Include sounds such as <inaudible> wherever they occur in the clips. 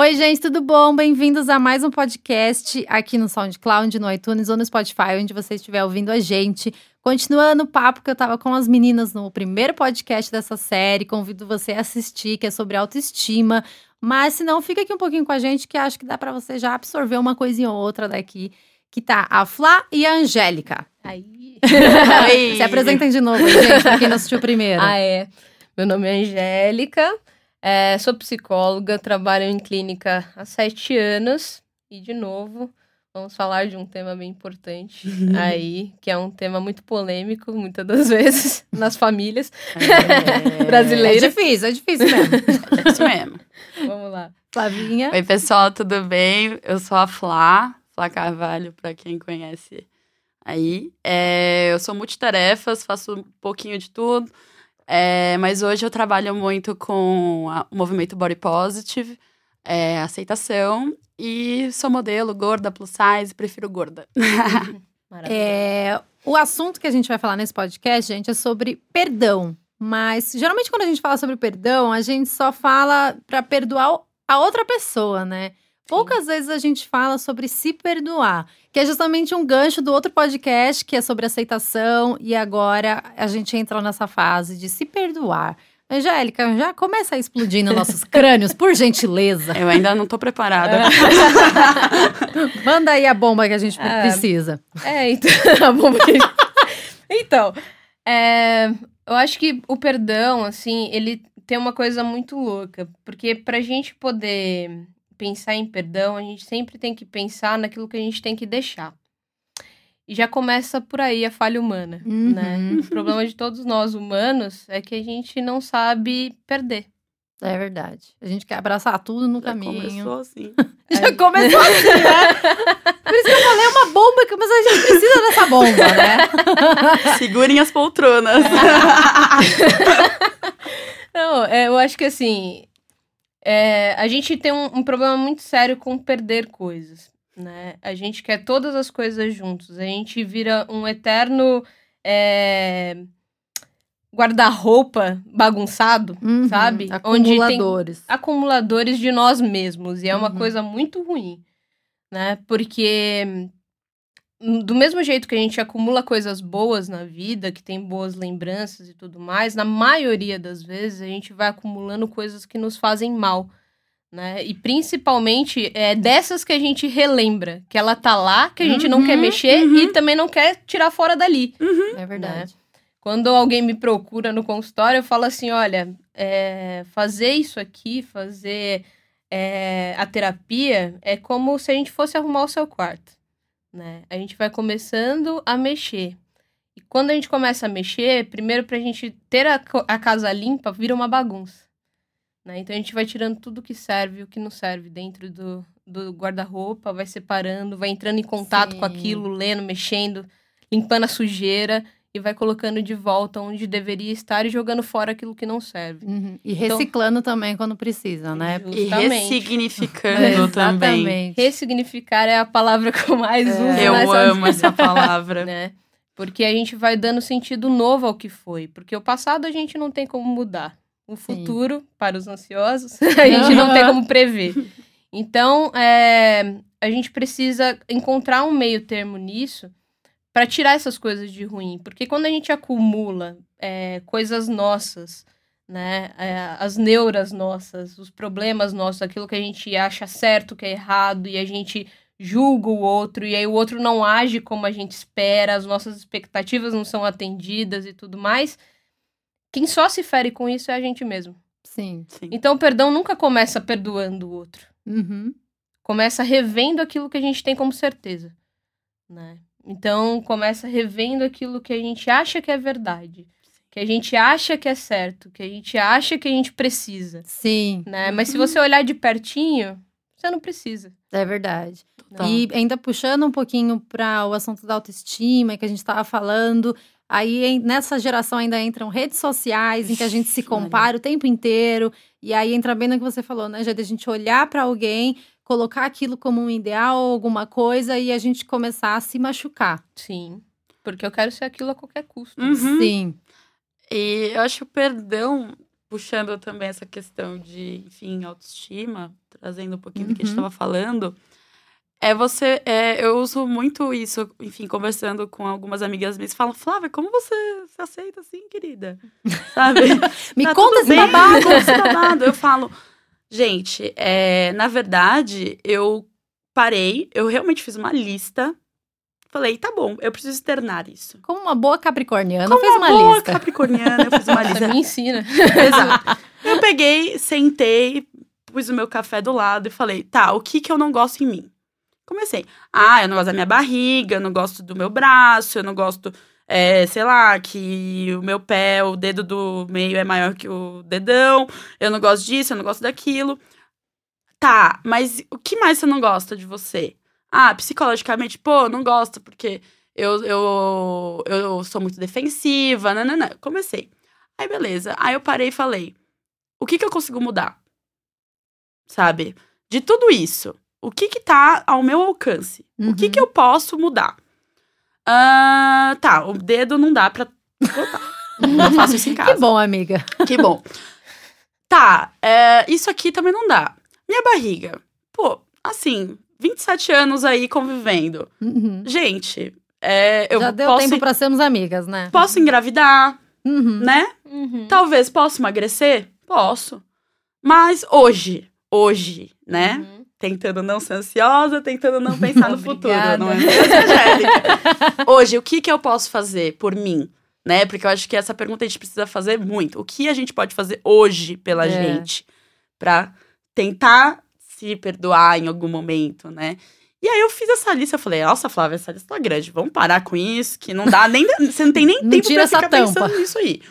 Oi, gente, tudo bom? Bem-vindos a mais um podcast aqui no SoundCloud, no iTunes ou no Spotify, onde você estiver ouvindo a gente. Continuando o papo que eu tava com as meninas no primeiro podcast dessa série, convido você a assistir, que é sobre autoestima. Mas se não, fica aqui um pouquinho com a gente, que acho que dá para você já absorver uma coisinha ou outra daqui. Que tá a Flá e a Angélica. Aí. <laughs> Se apresentem de novo, gente, pra quem não assistiu primeiro. Ah, é. Meu nome é Angélica, é, sou psicóloga, trabalho em clínica há sete anos. E, de novo, vamos falar de um tema bem importante <laughs> aí, que é um tema muito polêmico, muitas das <laughs> vezes, nas famílias É <laughs> brasileiras. difícil, é difícil mesmo. É isso mesmo. Vamos lá. Flavinha. Oi, pessoal, tudo bem? Eu sou a Flá, Flá Carvalho, pra quem conhece aí. É, eu sou multitarefas, faço um pouquinho de tudo, é, mas hoje eu trabalho muito com a- o movimento Body Positive, é, aceitação, e sou modelo, gorda, plus size, prefiro gorda. <laughs> É, o assunto que a gente vai falar nesse podcast, gente, é sobre perdão. Mas geralmente quando a gente fala sobre perdão, a gente só fala pra perdoar a outra pessoa, né? Poucas vezes a gente fala sobre se perdoar, que é justamente um gancho do outro podcast que é sobre aceitação e agora a gente entra nessa fase de se perdoar. Angélica, já começa a explodir nos nossos <laughs> crânios, por gentileza. Eu ainda não tô preparada. <laughs> Manda aí a bomba que a gente Ah, precisa. É, então. <laughs> a bomba que a gente- então, é, eu acho que o perdão, assim, ele tem uma coisa muito louca. Porque pra gente poder pensar em perdão, a gente sempre tem que pensar naquilo que a gente tem que deixar. E já começa por aí a falha humana, Uhum. né? O problema de todos nós humanos é que a gente não sabe perder. É verdade. A gente quer abraçar tudo no Já caminho. começou assim. <laughs> Já começou assim, né? Por isso que eu falei uma bomba, que- mas a gente precisa dessa bomba, né? <laughs> Segurem as poltronas. <laughs> Não, é, eu acho que assim. É, a gente tem um, um problema muito sério com perder coisas. Né? A gente quer todas as coisas juntos. A gente vira um eterno é, guarda-roupa bagunçado, Uhum, sabe? Onde tem Acumuladores. acumuladores de nós mesmos. E é uma Uhum. coisa muito ruim, né? Porque do mesmo jeito que a gente acumula coisas boas na vida, que tem boas lembranças e tudo mais, na maioria das vezes a gente vai acumulando coisas que nos fazem mal. Né? E principalmente é dessas que a gente relembra, que ela tá lá, que a gente não Uhum, quer mexer uhum. e também não quer tirar fora dali. É verdade. Quando alguém me procura no consultório, eu falo assim: olha, é, fazer isso aqui, fazer é, a terapia, é como se a gente fosse arrumar o seu quarto. Né? A gente vai começando a mexer. E quando a gente começa a mexer, primeiro pra gente ter a, a casa limpa, vira uma bagunça. Né? Então a gente vai tirando tudo que serve e o que não serve dentro do, do guarda-roupa, vai separando, vai entrando em contato com Sim. aquilo, lendo, mexendo, limpando a sujeira e vai colocando de volta onde deveria estar e jogando fora aquilo que não serve. Uhum. E reciclando também quando precisa, né? E Justamente. ressignificando também. Exatamente. Ressignificar é a palavra que eu mais É. uso. Eu nessa- amo essa palavra. <laughs> né? Porque a gente vai dando sentido novo ao que foi. Porque o passado a gente não tem como mudar. O futuro, para os ansiosos, <laughs> a gente não tem como prever. Então, é, a gente precisa encontrar um meio termo nisso para tirar essas coisas de ruim. Porque quando a gente acumula é, coisas nossas, né, é, as neuras nossas, os problemas nossos, aquilo que a gente acha certo, que é errado, e a gente julga o outro, e aí o outro não age como a gente espera, as nossas expectativas não são atendidas e tudo mais. Quem só se fere com isso é a gente mesmo. Sim. Sim. Então o perdão nunca começa perdoando o outro. Uhum. Começa revendo aquilo que a gente tem como certeza, né? Então começa revendo aquilo que a gente acha que é verdade, que a gente acha que é certo, que a gente acha que a gente precisa, Sim, né? Mas se você olhar de pertinho, você não precisa. é verdade. Né? E ainda puxando um pouquinho para o assunto da autoestima que a gente estava falando, aí nessa geração ainda entram redes sociais em que a gente se compara o tempo inteiro, e aí entra bem no que você falou, né, Jade? A gente olhar para alguém, colocar aquilo como um ideal ou alguma coisa e a gente começar a se machucar. Sim, porque eu quero ser aquilo a qualquer custo. Uhum. Sim. E eu acho que o perdão puxando também essa questão de, enfim, autoestima, trazendo um pouquinho do que a gente Uhum. estava falando, é você. é, eu uso muito isso, enfim, conversando com algumas amigas minhas, falam, Flávia, como você se aceita assim, querida? <laughs> Sabe? Me Tá conta esse babado. esse babado. Eu falo, gente, é, na verdade, eu parei, eu realmente fiz uma lista. Falei, tá bom, eu preciso externar isso. Como uma boa capricorniana, Como fez uma, boa lista. capricorniana, eu fiz uma <laughs> Você lista. me ensina. <laughs> Exato. Eu peguei, sentei, pus o meu café do lado e falei, tá, o que que eu não gosto em mim? Comecei. Ah, eu não gosto da minha barriga, eu não gosto do meu braço, eu não gosto, é, sei lá, que o meu pé, o dedo do meio é maior que o dedão, eu não gosto disso, eu não gosto daquilo. Tá, mas o que mais você não gosta de você? Ah, psicologicamente, pô, não gosto porque eu, eu, eu sou muito defensiva, nananã. Comecei. Aí, beleza. Aí eu parei e falei: o que que eu consigo mudar? Sabe? De tudo isso, o que que tá ao meu alcance? O que Uhum. que eu posso mudar? Ah, tá, o dedo não dá pra botar. eu <laughs> faço isso em casa. Que bom, amiga. Que bom. Tá, é, isso aqui também não dá. Minha barriga. Pô, assim, 27 anos aí convivendo. Uhum. Gente, é, eu Já deu posso, tempo pra sermos amigas, né? posso engravidar, Uhum. né? Uhum. Talvez possa emagrecer? Posso. Mas hoje, hoje, né? Tentando não ser ansiosa, tentando não pensar no <laughs> futuro, não é mesmo? <laughs> Hoje, o que, que eu posso fazer por mim? Né? Porque eu acho que essa pergunta a gente precisa fazer muito. O que a gente pode fazer hoje pela É. gente? Pra tentar se perdoar em algum momento, né? E aí eu fiz essa lista, eu falei, nossa, Flávia, essa lista tá grande, vamos parar com isso, que não dá nem. Você não tem nem <laughs> Não tempo tira pra ficar tampa. pensando nisso aí.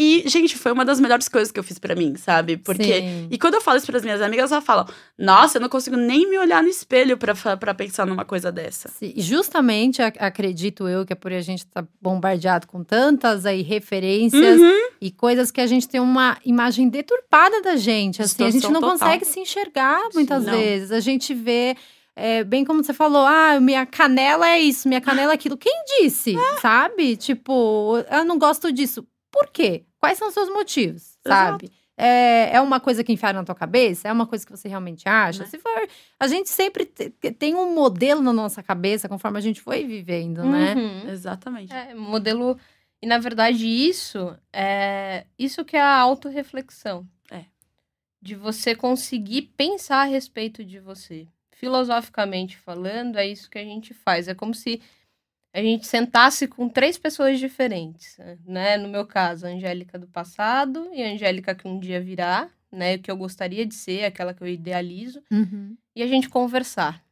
E, gente, foi uma das melhores coisas que eu fiz pra mim, sabe? Porque. Sim. E quando eu falo isso pras minhas amigas, elas falam: Nossa, eu não consigo nem me olhar no espelho pra pensar numa coisa dessa. Sim, Justamente, ac- acredito eu, que é por a gente estar bombardeado com tantas aí referências Uhum. e coisas que a gente tem uma imagem deturpada da gente. Assim, a gente não total. consegue se enxergar muitas Não. vezes. A gente vê, é, bem como você falou, ah, minha canela é isso, minha canela é aquilo. Quem disse? <laughs> Sabe? Tipo, eu não gosto disso. Por quê? Quais são os seus motivos? Sabe? É, é uma coisa que enfiaram na tua cabeça? É uma coisa que você realmente acha? Né? Se for. A gente sempre te- tem um modelo na nossa cabeça conforme a gente foi vivendo, né? Uhum. Exatamente. É, modelo. E na verdade, isso é isso que é a autorreflexão. É. De você conseguir pensar a respeito de você. Filosoficamente falando, é isso que a gente faz. É como se a gente sentasse com três pessoas diferentes, né? No meu caso, a Angélica do passado e a Angélica que um dia virá, né? Que eu gostaria de ser, aquela que eu idealizo Uhum. e a gente conversar,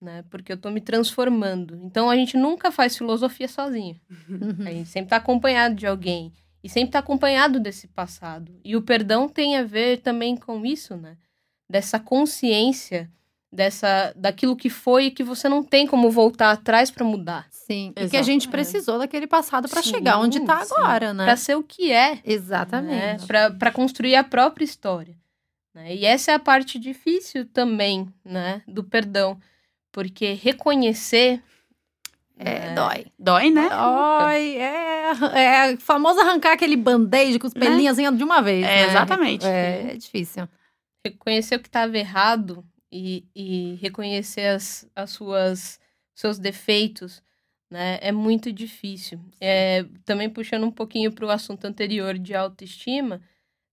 né? Porque eu tô me transformando. Então a gente nunca faz filosofia sozinho. Uhum. A gente sempre tá acompanhado de alguém e sempre tá acompanhado desse passado. E o perdão tem a ver também com isso, né? Dessa consciência dessa daquilo que foi e que você não tem como voltar atrás para mudar, Sim. E que a gente Exatamente. precisou daquele passado para chegar onde tá sim. agora, né? Pra ser o que é, Exatamente. né? Para construir a própria história. né? E essa é a parte difícil também, né? Do perdão, porque reconhecer É, né, dói. Dói, né? Dói, é, é famoso arrancar aquele band-aid com os Né? pelinhos assim de uma vez. É, né? exatamente. É, é difícil. reconhecer o que estava errado e, e reconhecer as, as suas seus defeitos, né, é muito difícil. É, também puxando um pouquinho para o assunto anterior de autoestima,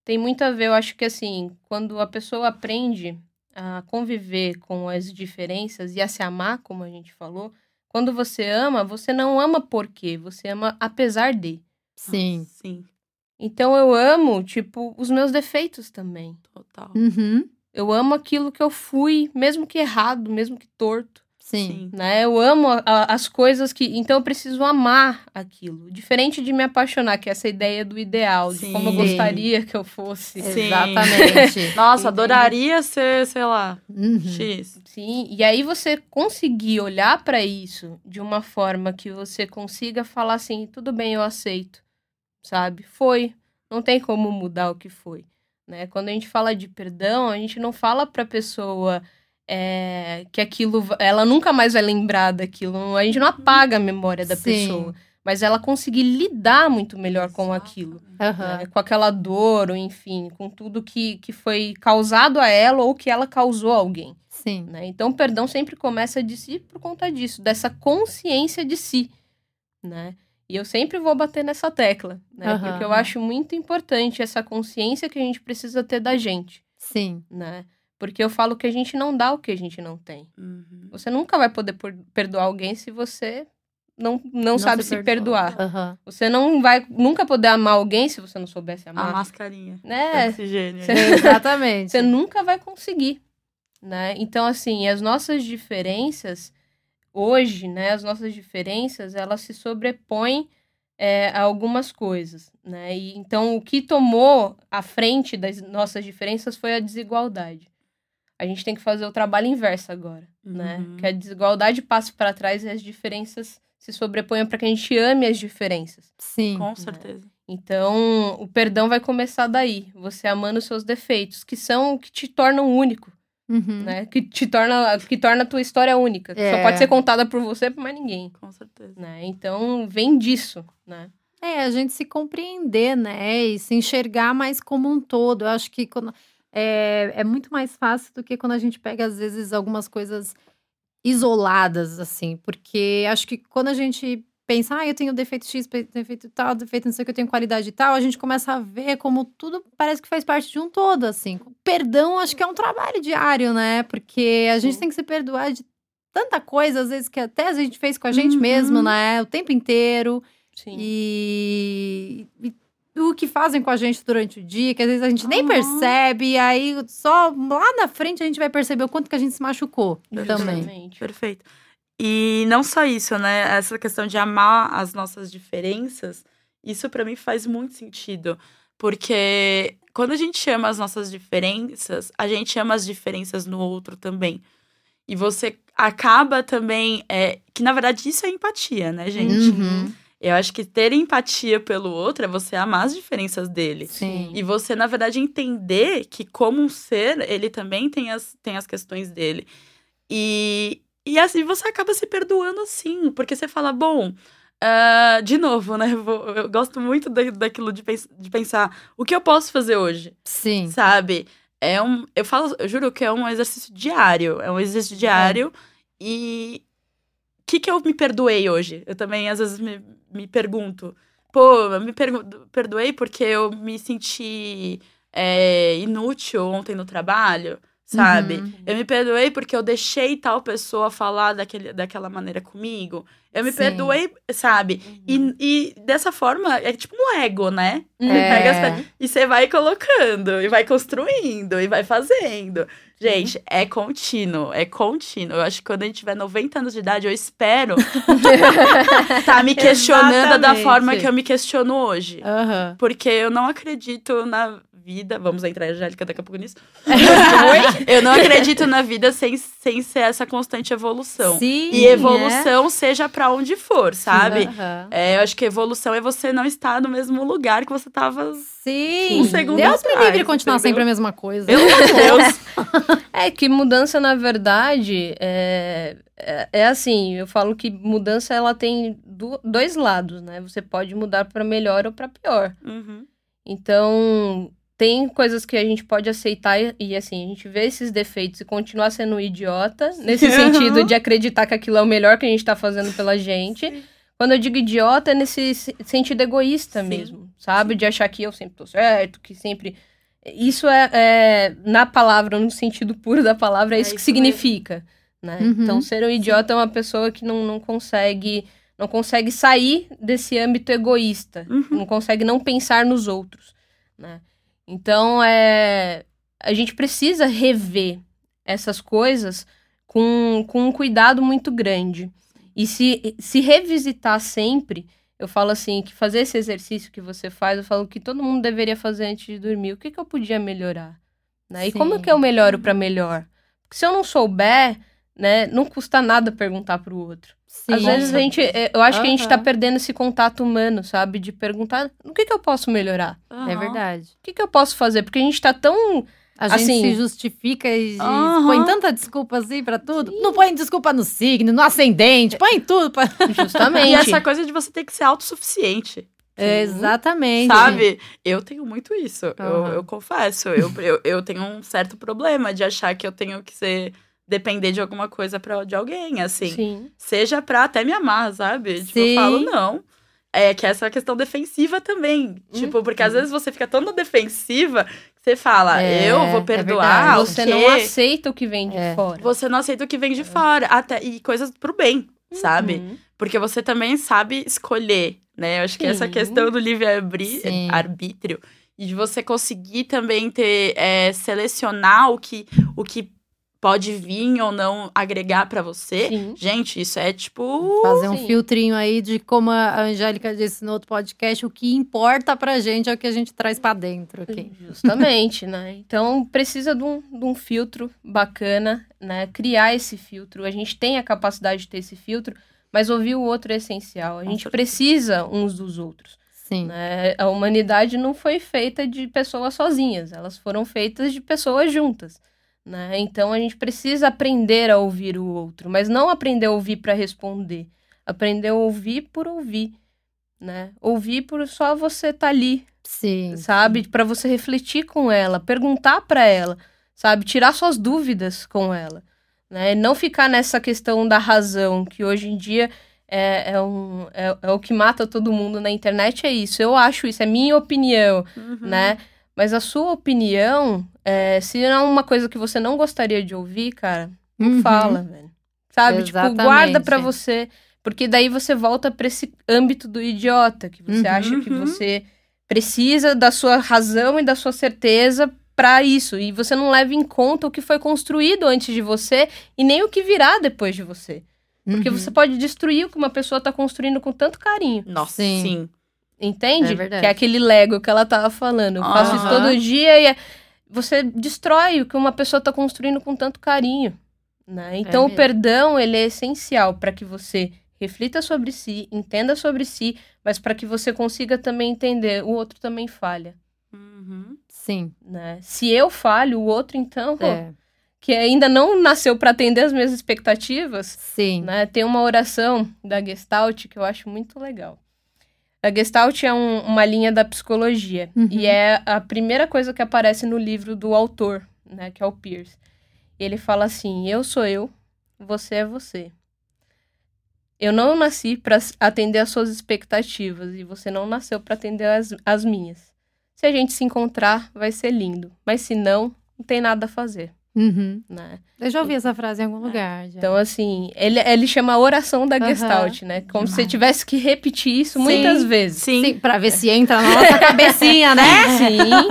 tem muito a ver, eu acho que assim, quando a pessoa aprende a conviver com as diferenças e a se amar, como a gente falou, quando você ama, você não ama por quê, você ama apesar de. Sim. Sim, Então eu amo, tipo, os meus defeitos também. total. Uhum. Eu amo aquilo que eu fui, mesmo que errado, mesmo que torto, Sim. né? Eu amo a- a- as coisas que... Então eu preciso amar aquilo. Diferente de me apaixonar, que é essa ideia do ideal, de como eu Sim. gostaria que eu fosse. Sim. Exatamente. <laughs> Nossa, adoraria ser, sei lá, Uhum. X. Sim, e aí você conseguir olhar para isso de uma forma que você consiga falar assim, tudo bem, eu aceito, sabe? Foi, não tem como mudar o que foi, né? Quando a gente fala de perdão, a gente não fala para pessoa é, que aquilo, ela nunca mais vai lembrar daquilo, a gente não apaga a memória da Sim. pessoa, mas ela conseguir lidar muito melhor com aquilo. Aham. né? Com aquela dor, ou enfim, com tudo que, que foi causado a ela ou que ela causou a alguém. Sim. né? Então, o perdão sempre começa de si por conta disso, dessa consciência de si, né? E eu sempre vou bater nessa tecla, né? Aham. Porque eu acho muito importante essa consciência que a gente precisa ter da gente, Sim. né? Porque eu falo que a gente não dá o que a gente não tem. Uhum. Você nunca vai poder perdoar alguém se você não, não, sabe se se, perdoa. perdoar. Aham. Você não vai nunca poder amar alguém se você não soubesse A amar. mascarinha. Né? Oxigênio. Você- <laughs> Exatamente. Você nunca vai conseguir, né? Então, assim, as nossas diferenças, hoje, né? As nossas diferenças, elas se sobrepõem é, a algumas coisas, né? E, então, o que tomou a frente das nossas diferenças foi a desigualdade. A gente tem que fazer o trabalho inverso agora, né? Uhum. Que a desigualdade passe para trás e as diferenças se sobreponham para que a gente ame as diferenças. Sim. Com certeza. Então, o perdão vai começar daí, você amando os seus defeitos, que são o que te tornam único, Uhum. né? Que te torna, que torna a tua história única. que Só É. pode ser contada por você e por mais ninguém, Com certeza. né? Então, vem disso, né? É, a gente se compreender, né? E se enxergar mais como um todo. Eu acho que quando- é, é muito mais fácil do que quando a gente pega, às vezes, algumas coisas isoladas, assim. Porque acho que quando a gente pensa, ah, eu tenho defeito X, defeito tal, defeito não sei o que, eu tenho qualidade tal, a gente começa a ver como tudo parece que faz parte de um todo, assim. Perdão, acho que é um trabalho diário, né? Porque a gente Sim. tem que se perdoar de tanta coisa, às vezes, que até a gente fez com a gente Uhum. mesmo, né? O tempo inteiro. Sim. E, e o que fazem com a gente durante o dia, que às vezes a gente nem Aham. percebe, e aí só lá na frente a gente vai perceber o quanto que a gente se machucou também. Justamente. Perfeito. E não só isso, né? Essa questão de amar as nossas diferenças, isso pra mim faz muito sentido. Porque quando a gente ama as nossas diferenças, a gente ama as diferenças no outro também. E você acaba também. é, que na verdade isso é empatia, né, gente? Uhum. Eu acho que ter empatia pelo outro é você amar as diferenças dele. Sim. E você, na verdade, entender que, como um ser, ele também tem as, tem as questões dele. E, e assim, você acaba se perdoando assim, porque você fala, bom. ah, de novo, né? Eu, vou- eu gosto muito da, daquilo de, pens- de pensar o que eu posso fazer hoje, Sim. sabe? É um, eu falo, eu juro que é um exercício diário, é um exercício diário e o que que eu me perdoei hoje? Eu também às vezes me, me pergunto, pô, eu me pergu- perdoei porque eu me senti é, inútil ontem no trabalho, sabe? Uhum. Eu me perdoei porque eu deixei tal pessoa falar daquele, daquela maneira comigo. Eu me Sim. perdoei, sabe? Uhum. E, e dessa forma, é tipo um ego, né? É. pega as pe- e você vai colocando, e vai construindo, e vai fazendo. Gente, é contínuo, é contínuo. Eu acho que quando a gente tiver 90 anos de idade, eu espero <laughs> tá me questionando da Exatamente. forma que eu me questiono hoje. Porque eu não acredito na vida. Vamos entrar, Angélica, daqui a pouco nisso. <laughs> eu não acredito na vida sem, sem ser essa constante evolução. Sim. E evolução seja pra onde for, sabe? Aham. É, eu acho que evolução é você não estar no mesmo lugar que você tava. Sim. Um segundo Deus me atrás, livre de continuar entendeu? sempre a mesma coisa. Pelo amor de <laughs> Deus. É que mudança, na verdade, é, é, é assim, eu falo que mudança ela tem do- dois lados, né? Você pode mudar para melhor ou para pior. Uhum. Então, tem coisas que a gente pode aceitar e, e, assim, a gente vê esses defeitos e continuar sendo um idiota, nesse <laughs> sentido de acreditar que aquilo é o melhor que a gente tá fazendo pela gente. Quando eu digo idiota, é nesse se- sentido egoísta Sim. mesmo, sabe? De achar que eu sempre tô certo, que sempre. Isso é, é, na palavra, no sentido puro da palavra, é É isso que isso significa, né? Uhum. Então, ser um idiota é uma pessoa que não, não consegue não consegue sair desse âmbito egoísta, Uhum. não consegue não pensar nos outros, né? Então, é, a gente precisa rever essas coisas com, com um cuidado muito grande. E se, se revisitar sempre, eu falo assim, que fazer esse exercício que você faz, eu falo que todo mundo deveria fazer antes de dormir. O que, que eu podia melhorar? Né? E como que eu melhoro para melhor? Porque se eu não souber, né, não custa nada perguntar pro outro. Sim. Às vezes a gente, é, eu acho que a gente tá perdendo esse contato humano, sabe? De perguntar, o que que eu posso melhorar? É Aham. verdade. O que que eu posso fazer? Porque a gente tá tão A gente Assim- se justifica e, Aham. põe tanta desculpa assim pra tudo. Não põe desculpa no signo, no ascendente, põe tudo. Pra... <laughs> Justamente. E essa coisa de você ter que ser autossuficiente. Exatamente. Sabe? Eu tenho muito isso. Eu, eu confesso. Eu, eu, eu tenho um certo problema de achar que eu tenho que ser. Depender de alguma coisa pra, de alguém, assim. Sim. Seja pra até me amar, sabe? Tipo, eu Sim. falo, não. É que essa é a questão defensiva também. Uhum. Tipo, porque às vezes você fica tão na defensiva que você fala, É, eu vou é perdoar. o Você não aceita o que vem de É. fora. Você não aceita o que vem de fora. Até, e coisas pro bem, sabe? Uhum. Porque você também sabe escolher, né? Eu acho que essa Sim. questão do livre-arbítrio Sim. arbítrio, e de você conseguir também ter, é, selecionar o que, o que pode vir ou não agregar pra você. Sim. Gente, isso é tipo. Fazer um Sim. filtrinho aí de como a Angélica disse no outro podcast, o que importa pra gente é o que a gente traz pra dentro aqui. Justamente, né? Então precisa de um, de um filtro bacana, né? Criar esse filtro. A gente tem a capacidade de ter esse filtro, mas ouvir o outro é essencial. A Com gente certeza. precisa uns dos outros. Sim. né? A humanidade não foi feita de pessoas sozinhas, elas foram feitas de pessoas juntas. Né? Então a gente precisa aprender a ouvir o outro, mas não aprender a ouvir para responder, aprender a ouvir por ouvir, né? Ouvir por só você estar ali, Sim. sabe? Para você refletir com ela, perguntar para ela, sabe? Tirar suas dúvidas com ela, né? Não ficar nessa questão da razão, que hoje em dia é, é, um, é, é o que mata todo mundo na internet, é isso. Eu acho isso, é minha opinião, Uhum. né? Mas a sua opinião, é, se não é uma coisa que você não gostaria de ouvir, cara, não Uhum. fala, velho. Sabe? Tipo, Exatamente. guarda pra você. Porque daí você volta pra esse âmbito do idiota, que você Uhum. acha que Uhum. você precisa da sua razão e da sua certeza pra isso. E você não leva em conta o que foi construído antes de você e nem o que virá depois de você. Porque Uhum. você pode destruir o que uma pessoa tá construindo com tanto carinho. Nossa, Sim. sim. Entende? É verdade. que é aquele Lego que ela tava falando. Eu faço isso todo dia e é- você destrói o que uma pessoa tá construindo com tanto carinho. Né? Então, o mesmo. perdão, ele é essencial para que você reflita sobre si, entenda sobre si, mas para que você consiga também entender, o outro também falha. Uhum. Sim. Né? Se eu falho, o outro, então, É. que ainda não nasceu para atender as minhas expectativas, Sim. né? Tem uma oração da Gestalt que eu acho muito legal. A Gestalt é um- uma linha da psicologia Uhum. e é a primeira coisa que aparece no livro do autor, né, que é o Pierce. Ele fala assim: "Eu sou eu, você é você. Eu não nasci para atender às suas expectativas e você não nasceu para atender as, as minhas. Se a gente se encontrar, vai ser lindo, mas se não, não tem nada a fazer, Uhum. né? Eu já ouvi essa frase em algum lugar. já. Então, assim, ele, ele chama a oração da Aham. Gestalt, né? Como se você Demais. tivesse que repetir isso Sim. muitas vezes. Sim. Sim, pra ver se entra na nossa <laughs> cabecinha, né? Sim,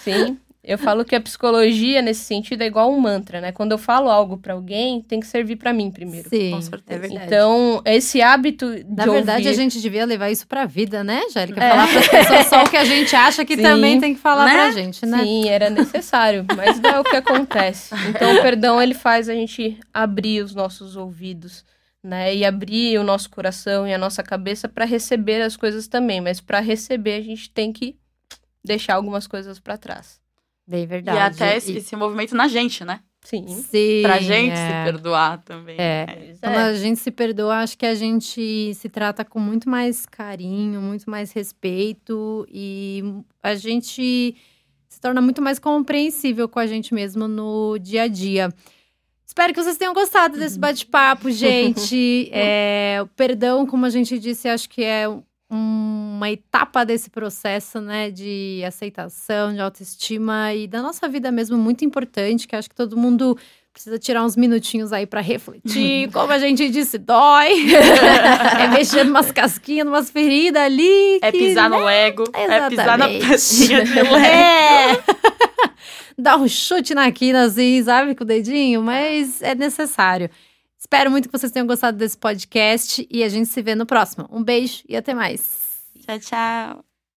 sim. Eu falo que a psicologia, nesse sentido, é igual um mantra, né? Quando eu falo algo pra alguém, tem que servir pra mim primeiro. Sim, Com certeza. é verdade. Então, esse hábito de Na verdade, ouvir... a gente devia levar isso pra vida, né, Angélica? É. Falar pras pessoas só o que a gente acha que Sim. também tem que falar Né? pra gente, né? Sim, era necessário, mas não é o que acontece. Então, o perdão, ele faz a gente abrir os nossos ouvidos, né? E abrir o nosso coração e a nossa cabeça para receber as coisas também. Mas para receber, a gente tem que deixar algumas coisas para trás. Bem verdade. E até esse, E- esse movimento na gente, né? Sim. Sim, Pra gente é. se perdoar também. É. né? Quando é. a gente se perdoa, acho que a gente se trata com muito mais carinho, muito mais respeito e a gente se torna muito mais compreensível com a gente mesmo no dia a dia. Espero que vocês tenham gostado desse bate-papo, gente. <laughs> É, o perdão, como a gente disse, acho que é uma etapa desse processo, né, de aceitação, de autoestima e da nossa vida mesmo muito importante, que acho que todo mundo precisa tirar uns minutinhos aí pra refletir, <laughs> como a gente disse, dói. <laughs> é mexer umas casquinhas, umas feridas ali. É que, pisar né? no ego, é pisar na Exatamente. pecinha de <laughs> lego. É. Dar um chute na quina, assim, sabe, com o dedinho, mas é necessário. Espero muito que vocês tenham gostado desse podcast e a gente se vê no próximo. Um beijo e até mais. Tchau, tchau.